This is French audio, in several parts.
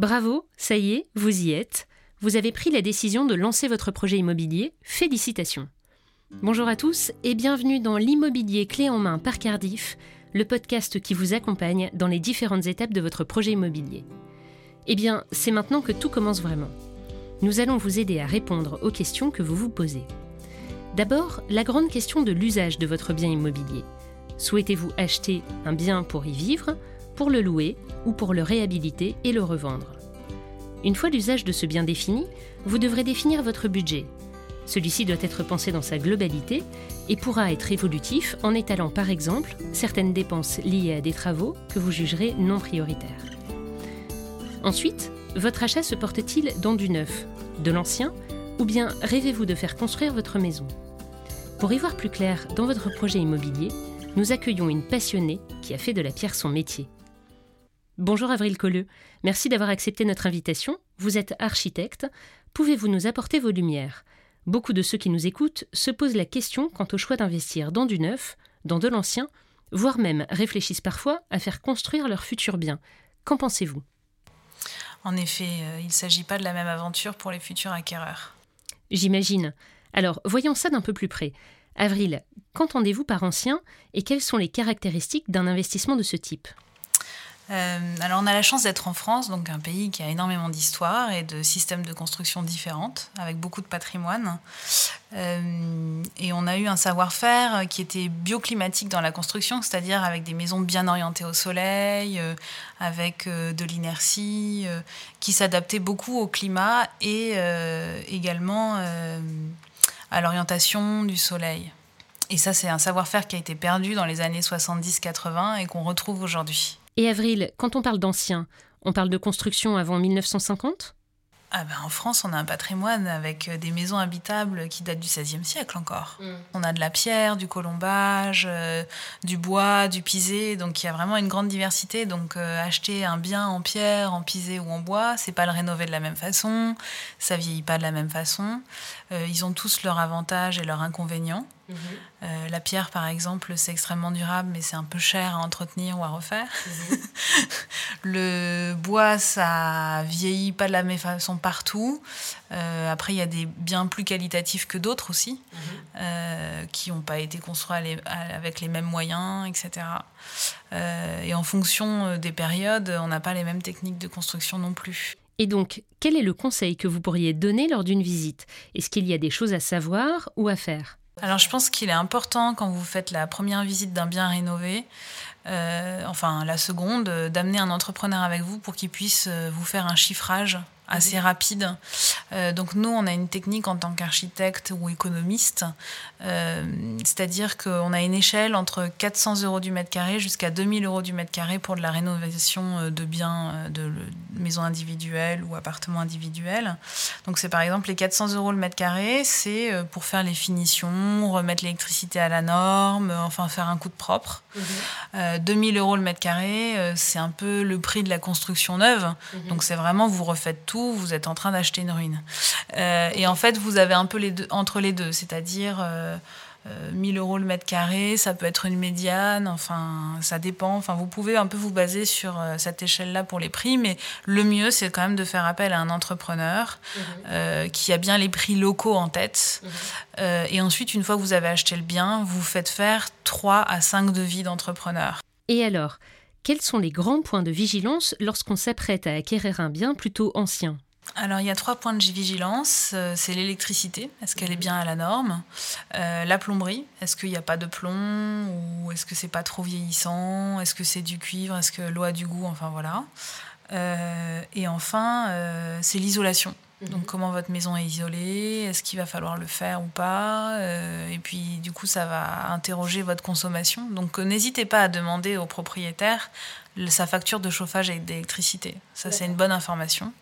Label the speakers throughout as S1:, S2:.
S1: Bravo, ça y est, vous y êtes. Vous avez pris la décision de lancer votre projet immobilier. Félicitations. Bonjour à tous et bienvenue dans l'immobilier clé en main par Cardiff, le podcast qui vous accompagne dans les différentes étapes de votre projet immobilier. Eh bien, c'est maintenant que tout commence vraiment. Nous allons vous aider à répondre aux questions que vous vous posez. D'abord, la grande question de l'usage de votre bien immobilier. Souhaitez-vous acheter un bien pour y vivre, pour le louer ou pour le réhabiliter et le revendre Une fois l'usage de ce bien défini, vous devrez définir votre budget. Celui-ci doit être pensé dans sa globalité et pourra être évolutif en étalant par exemple certaines dépenses liées à des travaux que vous jugerez non prioritaires. Ensuite, votre achat se porte-t-il dans du neuf, de l'ancien, ou bien rêvez-vous de faire construire votre maison? Pour y voir plus clair dans votre projet immobilier, nous accueillons une passionnée qui a fait de la pierre son métier. Bonjour Avril Colleux, merci d'avoir accepté notre invitation. Vous êtes architecte, pouvez-vous nous apporter vos lumières? Beaucoup de ceux qui nous écoutent se posent la question quant au choix d'investir dans du neuf, dans de l'ancien, voire même réfléchissent parfois à faire construire leur futur bien. Qu'en pensez-vous?
S2: En effet, euh, il ne s'agit pas de la même aventure pour les futurs acquéreurs.
S1: J'imagine. Alors, voyons ça d'un peu plus près. Avril, qu'entendez-vous par ancien et quelles sont les caractéristiques d'un investissement de ce type?
S2: Euh, alors on a la chance d'être en France, donc un pays qui a énormément d'histoire et de systèmes de construction différentes, avec beaucoup de patrimoine. Euh, et on a eu un savoir-faire qui était bioclimatique dans la construction, c'est-à-dire avec des maisons bien orientées au soleil, euh, avec de l'inertie, qui s'adaptait beaucoup au climat et également à l'orientation du soleil. Et ça, c'est un savoir-faire qui a été perdu dans les années 70-80 et qu'on retrouve aujourd'hui.
S1: Et Avril, quand on parle d'anciens, on parle de construction avant 1950
S2: ah ben, en France, on a un patrimoine avec euh, des maisons habitables qui datent du XVIe siècle encore. Mm. On a de la pierre, du colombage, euh, du bois, du pisé, donc il y a vraiment une grande diversité. Donc euh, acheter un bien en pierre, en pisé ou en bois, c'est pas le rénover de la même façon, ça vieillit pas de la même façon. ils ont tous leurs avantages et leurs inconvénients. Mhm. Euh, la pierre, par exemple, c'est extrêmement durable, mais c'est un peu cher à entretenir ou à refaire. Mhm. le bois, ça vieillit pas de la même façon partout. Euh, après, il y a des biens plus qualitatifs que d'autres aussi, mhm. euh, qui n'ont pas été construits avec les mêmes moyens, etc. et en fonction des périodes, on n'a pas les mêmes techniques de construction non plus.
S1: Et donc, quel est le conseil que vous pourriez donner lors d'une visite? Est-ce qu'il y a des choses à savoir ou à faire?
S2: Alors je pense qu'il est important quand vous faites la première visite d'un bien rénové, euh, enfin la seconde, d'amener un entrepreneur avec vous pour qu'il puisse euh, vous faire un chiffrage assez rapide. Euh, donc nous, on a une technique en tant qu'architecte ou économiste, euh, c'est-à-dire qu'on a une échelle entre 400 euros du mètre carré jusqu'à 2000 euros du mètre carré pour de la rénovation euh, de biens, de maisons individuelles ou appartements individuels. Donc c'est par exemple les 400 euros le mètre carré, c'est pour faire les finitions, remettre l'électricité à la norme, enfin faire un coup de propre. 2000 mhm. euros le mètre carré, c'est un peu le prix de la construction neuve. Mhm. Donc c'est vraiment, vous refaites tout vous êtes en train d'acheter une ruine. Euh, et en fait, vous avez un peu les deux, entre les deux, c'est-à-dire euh, 1000 euh, euros le mètre carré, ça peut être une médiane, enfin, ça dépend. Enfin, vous pouvez un peu vous baser sur euh, cette échelle-là pour les prix, mais le mieux, c'est quand même de faire appel à un entrepreneur mhm. qui a bien les prix locaux en tête. Mhm. et ensuite, une fois que vous avez acheté le bien, vous faites faire 3 à 5 devis d'entrepreneur.
S1: Et alors quels sont les grands points de vigilance lorsqu'on s'apprête à acquérir un bien plutôt ancien?
S2: Alors, il y a trois points de vigilance. Euh, c'est l'électricité, est-ce qu'elle est bien à la norme? Euh, La plomberie, est-ce qu'il n'y a pas de plomb Ou est-ce que c'est pas trop vieillissant? Est-ce que c'est du cuivre? Est-ce que l'eau a du goût? Enfin, voilà. Euh, et enfin, c'est l'isolation. Donc mhm. comment votre maison est isolée, est-ce qu'il va falloir le faire ou pas euh, Et puis du coup ça va interroger votre consommation. Donc euh, n'hésitez pas à demander au propriétaire sa facture de chauffage et d'électricité. Ça c'est une bonne information.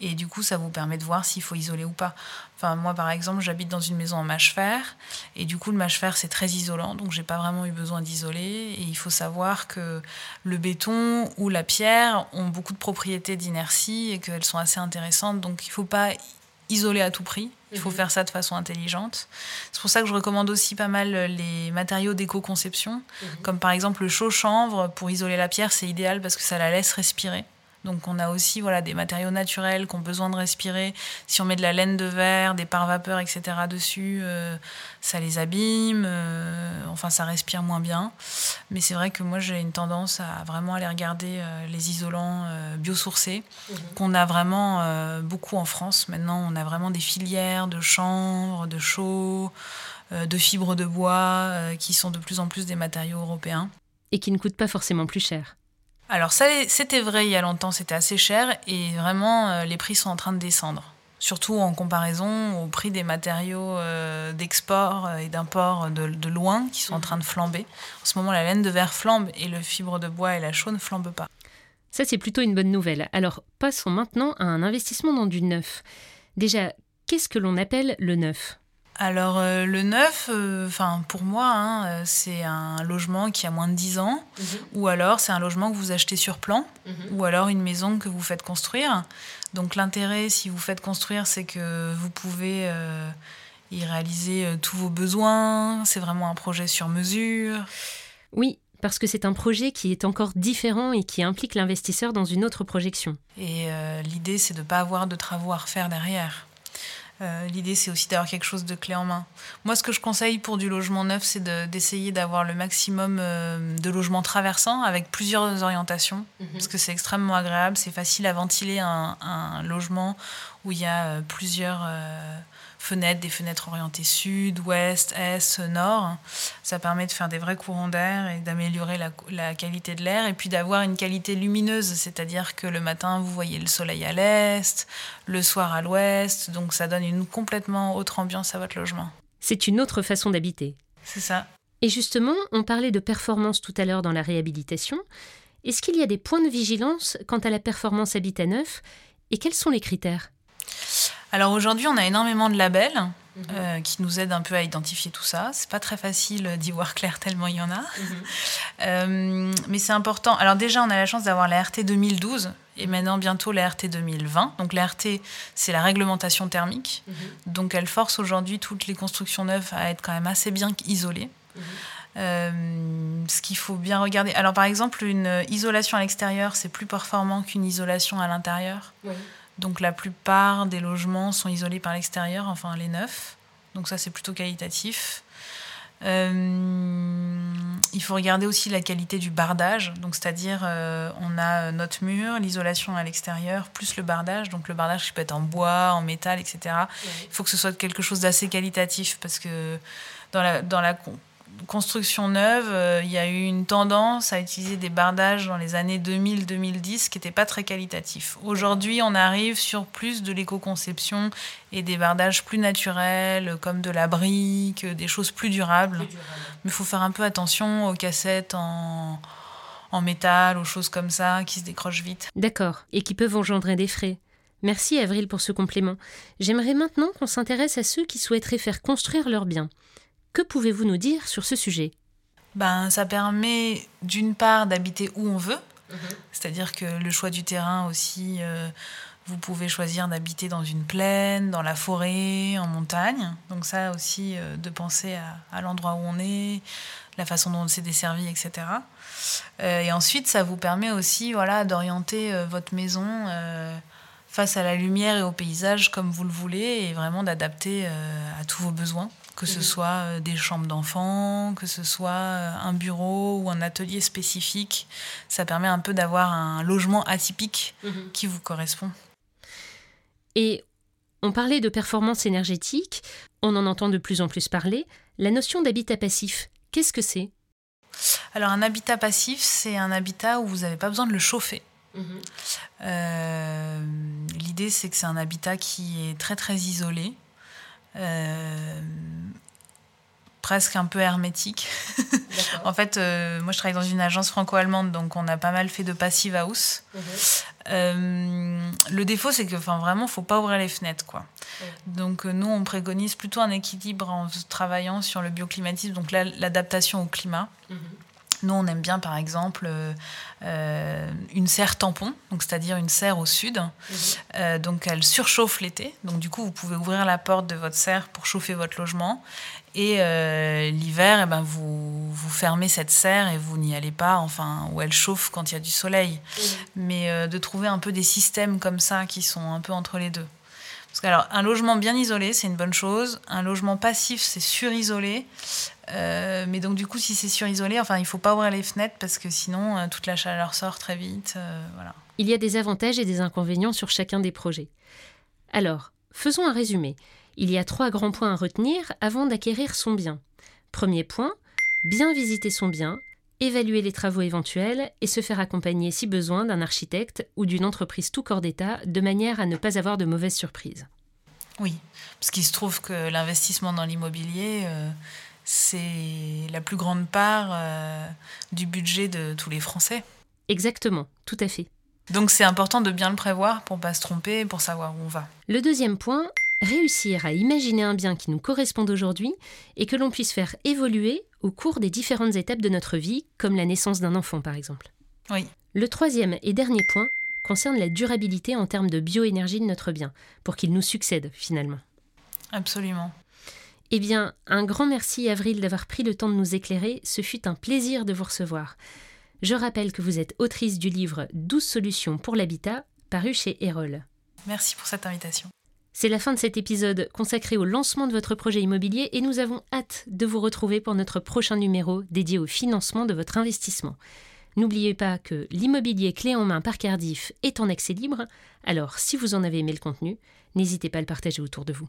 S2: Et du coup, ça vous permet de voir s'il faut isoler ou pas. Enfin, moi, par exemple, j'habite dans une maison en mâche-fer. Et du coup, le mâche-fer, c'est très isolant. Donc, j'ai pas vraiment eu besoin d'isoler. Et il faut savoir que le béton ou la pierre ont beaucoup de propriétés d'inertie et qu'elles sont assez intéressantes. Donc, il faut pas isoler à tout prix. Il faut mhm. faire ça de façon intelligente. C'est pour ça que je recommande aussi pas mal les matériaux d'éco-conception, mhm. comme par exemple le chaud chanvre pour isoler la pierre, c'est idéal parce que ça la laisse respirer. Donc on a aussi voilà, des matériaux naturels qui ont besoin de respirer. Si on met de la laine de verre, des pare-vapeurs, etc. dessus, euh, ça les abîme. Euh, enfin, ça respire moins bien. Mais c'est vrai que moi, j'ai une tendance à vraiment aller regarder euh, les isolants biosourcés, mhm. qu'on a vraiment beaucoup en France. Maintenant, on a vraiment des filières de chanvre, de chaux, de fibres de bois, qui sont de plus en plus des matériaux européens.
S1: Et qui ne coûtent pas forcément plus cher.
S2: Alors ça, c'était vrai il y a longtemps, c'était assez cher et vraiment euh, les prix sont en train de descendre. Surtout en comparaison au prix des matériaux euh, d'export euh, et d'import de, loin qui sont en train de flamber. En ce moment, la laine de verre flambe et le fibre de bois et la chaux ne flambent pas.
S1: Ça, c'est plutôt une bonne nouvelle. Alors, passons maintenant à un investissement dans du neuf. Déjà, qu'est-ce que l'on appelle le neuf?
S2: Alors euh, le neuf, euh, enfin pour moi, hein, euh, c'est un logement qui a moins de 10 ans, mhm. ou alors c'est un logement que vous achetez sur plan, mhm. ou alors une maison que vous faites construire. Donc l'intérêt, si vous faites construire, c'est que vous pouvez y réaliser tous vos besoins. C'est vraiment un projet sur mesure.
S1: Oui, parce que c'est un projet qui est encore différent et qui implique l'investisseur dans une autre projection.
S2: Et l'idée, c'est de ne pas avoir de travaux à refaire derrière. Euh, l'idée, c'est aussi d'avoir quelque chose de clé en main. Moi, ce que je conseille pour du logement neuf, c'est d'essayer d'avoir le maximum euh, de logements traversants avec plusieurs orientations, mhm. parce que c'est extrêmement agréable, c'est facile à ventiler un, un, logement où il y a euh, plusieurs fenêtres, des fenêtres orientées sud, ouest, est, nord. Ça permet de faire des vrais courants d'air et d'améliorer la, qualité de l'air et puis d'avoir une qualité lumineuse, c'est-à-dire que le matin, vous voyez le soleil à l'est, le soir à l'ouest, donc ça donne une complètement autre ambiance à votre logement.
S1: C'est une autre façon d'habiter.
S2: C'est ça.
S1: Et justement, on parlait de performance tout à l'heure dans la réhabilitation. Est-ce qu'il y a des points de vigilance quant à la performance habitat neuf et quels sont les critères?
S2: Alors aujourd'hui, on a énormément de labels mhm. euh, qui nous aident un peu à identifier tout ça. C'est pas très facile d'y voir clair tellement il y en a. Mhm. Euh, mais c'est important. Alors déjà, on a la chance d'avoir la RT 2012 et maintenant bientôt la RT 2020. Donc la RT, c'est la réglementation thermique. Mhm. Donc elle force aujourd'hui toutes les constructions neuves à être quand même assez bien isolées. Euh, ce qu'il faut bien regarder. Alors par exemple, une isolation à l'extérieur, c'est plus performant qu'une isolation à l'intérieur. Oui. Donc la plupart des logements sont isolés par l'extérieur, enfin les neufs. Donc ça c'est plutôt qualitatif. Euh, il faut regarder aussi la qualité du bardage, donc c'est-à-dire euh, on a notre mur, l'isolation à l'extérieur, plus le bardage, donc le bardage qui peut être en bois, en métal, etc. Il faut que ce soit quelque chose d'assez qualitatif parce que dans la, dans la construction neuve, euh, il y a eu une tendance à utiliser des bardages dans les années 2000-2010 qui n'étaient pas très qualitatifs. Aujourd'hui, on arrive sur plus de l'éco-conception et des bardages plus naturels, comme de la brique, des choses plus durables. Mais il faut faire un peu attention aux cassettes en, en métal, aux choses comme ça, qui se décrochent vite.
S1: D'accord, et qui peuvent engendrer des frais. Merci Avril pour ce complément. J'aimerais maintenant qu'on s'intéresse à ceux qui souhaiteraient faire construire leurs biens. Que pouvez-vous nous dire sur ce sujet?
S2: Ben, Ça permet d'une part d'habiter où on veut, mhm. c'est-à-dire que le choix du terrain aussi, euh, vous pouvez choisir d'habiter dans une plaine, dans la forêt, en montagne. Donc ça aussi, euh, de penser à, l'endroit où on est, la façon dont c'est desservi, etc. Euh, et ensuite, ça vous permet aussi voilà, d'orienter votre maison face à la lumière et au paysage comme vous le voulez et vraiment d'adapter à tous vos besoins que ce mhm. soit euh, des chambres d'enfants, que ce soit euh, un bureau ou un atelier spécifique. Ça permet un peu d'avoir un logement atypique mhm. qui vous correspond.
S1: Et on parlait de performance énergétique, on en entend de plus en plus parler. La notion d'habitat passif, qu'est-ce que c'est?
S2: Alors un habitat passif, c'est un habitat où vous n'avez pas besoin de le chauffer. Mhm. Euh, l'idée, c'est que c'est un habitat qui est très très isolé, euh, presque un peu hermétique. en fait, euh, moi je travaille dans une agence franco-allemande, donc on a pas mal fait de passive house. Mhm. Euh, le défaut, c'est que enfin, vraiment, faut pas ouvrir les fenêtres. Quoi. Donc nous, on préconise plutôt un équilibre en travaillant sur le bioclimatisme, donc l'adaptation au climat. Mhm. Nous, on aime bien, par exemple, euh, euh, une serre tampon, donc c'est-à-dire une serre au sud. Mhm. Euh, donc, elle surchauffe l'été. Donc, du coup, vous pouvez ouvrir la porte de votre serre pour chauffer votre logement. Et l'hiver, eh ben, vous, vous fermez cette serre et vous n'y allez pas, enfin, où elle chauffe quand il y a du soleil. Mais euh, de trouver un peu des systèmes comme ça qui sont un peu entre les deux. Alors, un logement bien isolé, c'est une bonne chose. Un logement passif, c'est surisolé. Euh, mais donc, du coup, si c'est surisolé, enfin, il faut pas ouvrir les fenêtres parce que sinon, euh, toute la chaleur sort très vite. voilà.
S1: Il y a des avantages et des inconvénients sur chacun des projets. Alors, faisons un résumé. Il y a trois grands points à retenir avant d'acquérir son bien. Premier point, bien visiter son bien, évaluer les travaux éventuels et se faire accompagner si besoin d'un architecte ou d'une entreprise tout corps d'État de manière à ne pas avoir de mauvaises surprises.
S2: Oui, parce qu'il se trouve que l'investissement dans l'immobilier, euh, c'est la plus grande part euh, du budget de tous les Français.
S1: Exactement, tout à fait.
S2: Donc c'est important de bien le prévoir pour ne pas se tromper, pour savoir où on va.
S1: Le deuxième point, réussir à imaginer un bien qui nous corresponde aujourd'hui et que l'on puisse faire évoluer au cours des différentes étapes de notre vie, comme la naissance d'un enfant par exemple.
S2: Oui.
S1: Le troisième et dernier point concerne la durabilité en termes de bioénergie de notre bien, pour qu'il nous succède finalement.
S2: Absolument.
S1: Eh bien, un grand merci Avril d'avoir pris le temps de nous éclairer, ce fut un plaisir de vous recevoir. Je rappelle que vous êtes autrice du livre 12 solutions pour l'habitat, paru chez Erol.
S2: Merci pour cette invitation.
S1: C'est la fin de cet épisode consacré au lancement de votre projet immobilier et nous avons hâte de vous retrouver pour notre prochain numéro dédié au financement de votre investissement. N'oubliez pas que l'immobilier clé en main par Cardiff est en accès libre, alors si vous en avez aimé le contenu, n'hésitez pas à le partager autour de vous.